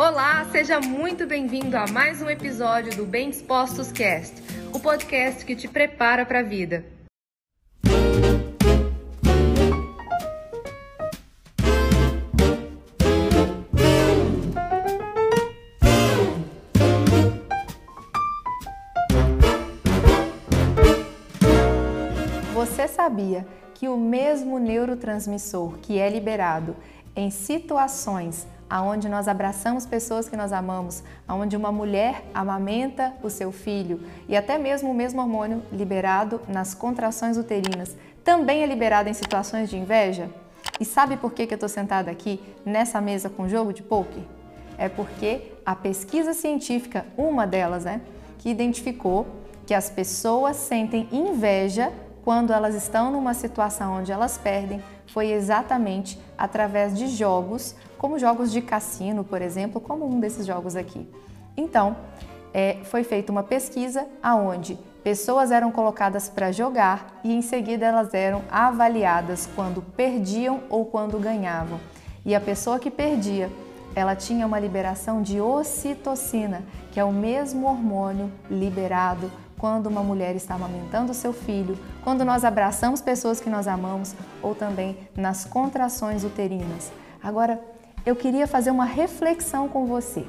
Olá, seja muito bem-vindo a mais um episódio do Bem Dispostos Cast, o podcast que te prepara para a vida. Você sabia que o mesmo neurotransmissor que é liberado em situações aonde nós abraçamos pessoas que nós amamos, aonde uma mulher amamenta o seu filho e até mesmo o mesmo hormônio liberado nas contrações uterinas também é liberado em situações de inveja? E sabe por que, que eu estou sentada aqui nessa mesa com jogo de poker? É porque a pesquisa científica, uma delas, né, que identificou que as pessoas sentem inveja quando elas estão numa situação onde elas perdem, foi exatamente através de jogos como jogos de cassino, por exemplo, como um desses jogos aqui. Então, é, foi feita uma pesquisa aonde pessoas eram colocadas para jogar e em seguida elas eram avaliadas quando perdiam ou quando ganhavam. E a pessoa que perdia, ela tinha uma liberação de ocitocina, que é o mesmo hormônio liberado quando uma mulher está amamentando seu filho, quando nós abraçamos pessoas que nós amamos ou também nas contrações uterinas. Agora, eu queria fazer uma reflexão com você.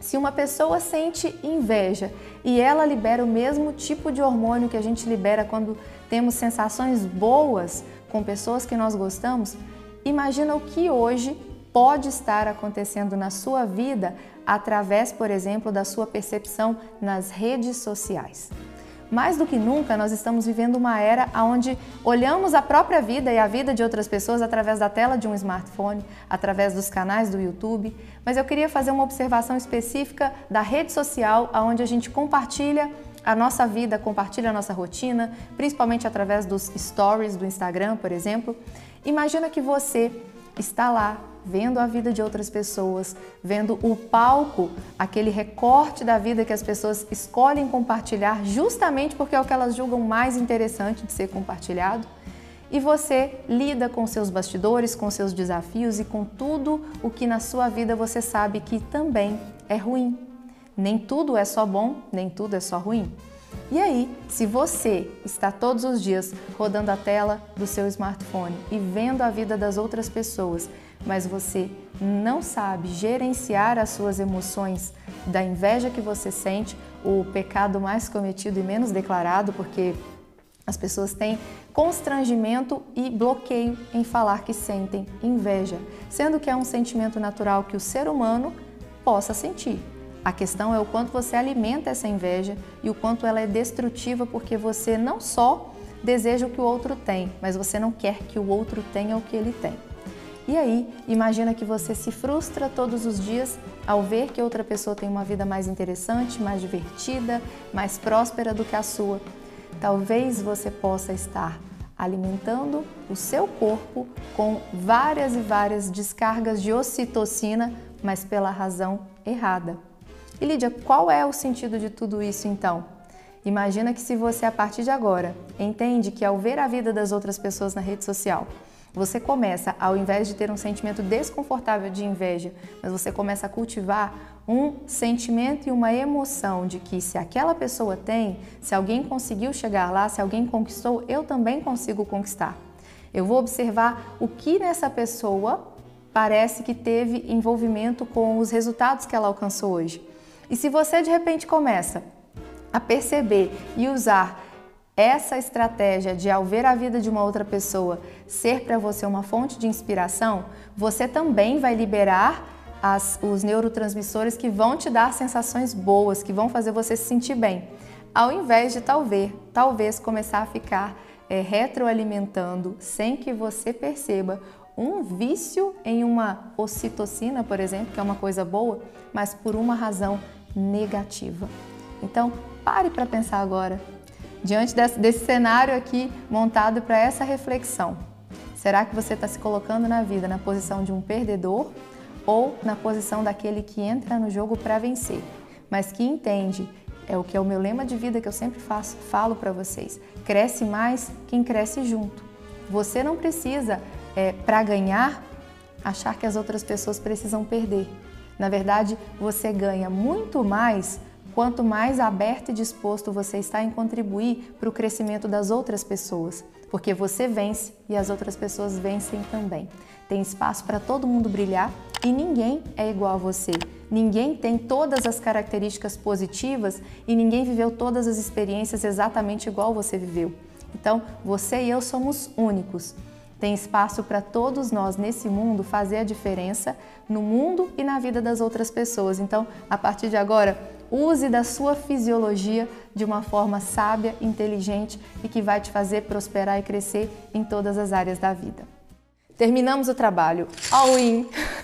Se uma pessoa sente inveja e ela libera o mesmo tipo de hormônio que a gente libera quando temos sensações boas com pessoas que nós gostamos, imagina o que hoje pode estar acontecendo na sua vida através, por exemplo, da sua percepção nas redes sociais. Mais do que nunca, nós estamos vivendo uma era onde olhamos a própria vida e a vida de outras pessoas através da tela de um smartphone, através dos canais do YouTube. Mas eu queria fazer uma observação específica da rede social, onde a gente compartilha a nossa vida, compartilha a nossa rotina, principalmente através dos stories do Instagram, por exemplo. Imagina que você está lá vendo a vida de outras pessoas, vendo o palco, aquele recorte da vida que as pessoas escolhem compartilhar justamente porque é o que elas julgam mais interessante de ser compartilhado. E você lida com seus bastidores, com seus desafios e com tudo o que na sua vida você sabe que também é ruim. Nem tudo é só bom, nem tudo é só ruim. E aí, se você está todos os dias rodando a tela do seu smartphone e vendo a vida das outras pessoas mas você não sabe gerenciar as suas emoções da inveja que você sente, o pecado mais cometido e menos declarado, porque as pessoas têm constrangimento e bloqueio em falar que sentem inveja, sendo que é um sentimento natural que o ser humano possa sentir. A questão é o quanto você alimenta essa inveja e o quanto ela é destrutiva, porque você não só deseja o que o outro tem, mas você não quer que o outro tenha o que ele tem. E aí, imagina que você se frustra todos os dias ao ver que outra pessoa tem uma vida mais interessante, mais divertida, mais próspera do que a sua. Talvez você possa estar alimentando o seu corpo com várias e várias descargas de ocitocina, mas pela razão errada. E Lídia, qual é o sentido de tudo isso então? Imagina que se você a partir de agora entende que ao ver a vida das outras pessoas na rede social, você começa, ao invés de ter um sentimento desconfortável de inveja, mas você começa a cultivar um sentimento e uma emoção de que se aquela pessoa tem, se alguém conseguiu chegar lá, se alguém conquistou, eu também consigo conquistar. Eu vou observar o que nessa pessoa parece que teve envolvimento com os resultados que ela alcançou hoje. E se você de repente começa a perceber e usar essa estratégia de, ao ver a vida de uma outra pessoa, ser para você uma fonte de inspiração, você também vai liberar as, os neurotransmissores que vão te dar sensações boas, que vão fazer você se sentir bem. Ao invés de talvez, talvez começar a ficar é, retroalimentando sem que você perceba um vício em uma ocitocina, por exemplo, que é uma coisa boa, mas por uma razão negativa. Então, pare para pensar agora diante desse, cenário aqui montado para essa reflexão. Será que você está se colocando na vida na posição de um perdedor ou na posição daquele que entra no jogo para vencer, mas que entende é o que é o meu lema de vida que eu sempre faço, falo para vocês. Cresce mais quem cresce junto. Você não precisa, é, para ganhar, achar que as outras pessoas precisam perder. Na verdade, você ganha muito mais quanto mais aberto e disposto você está em contribuir para o crescimento das outras pessoas, porque você vence e as outras pessoas vencem também. Tem espaço para todo mundo brilhar e ninguém é igual a você. Ninguém tem todas as características positivas e ninguém viveu todas as experiências exatamente igual você viveu. Então, você e eu somos únicos. Tem espaço para todos nós nesse mundo fazer a diferença no mundo e na vida das outras pessoas. Então, a partir de agora, use da sua fisiologia de uma forma sábia, inteligente e que vai te fazer prosperar e crescer em todas as áreas da vida. Terminamos o trabalho. All in!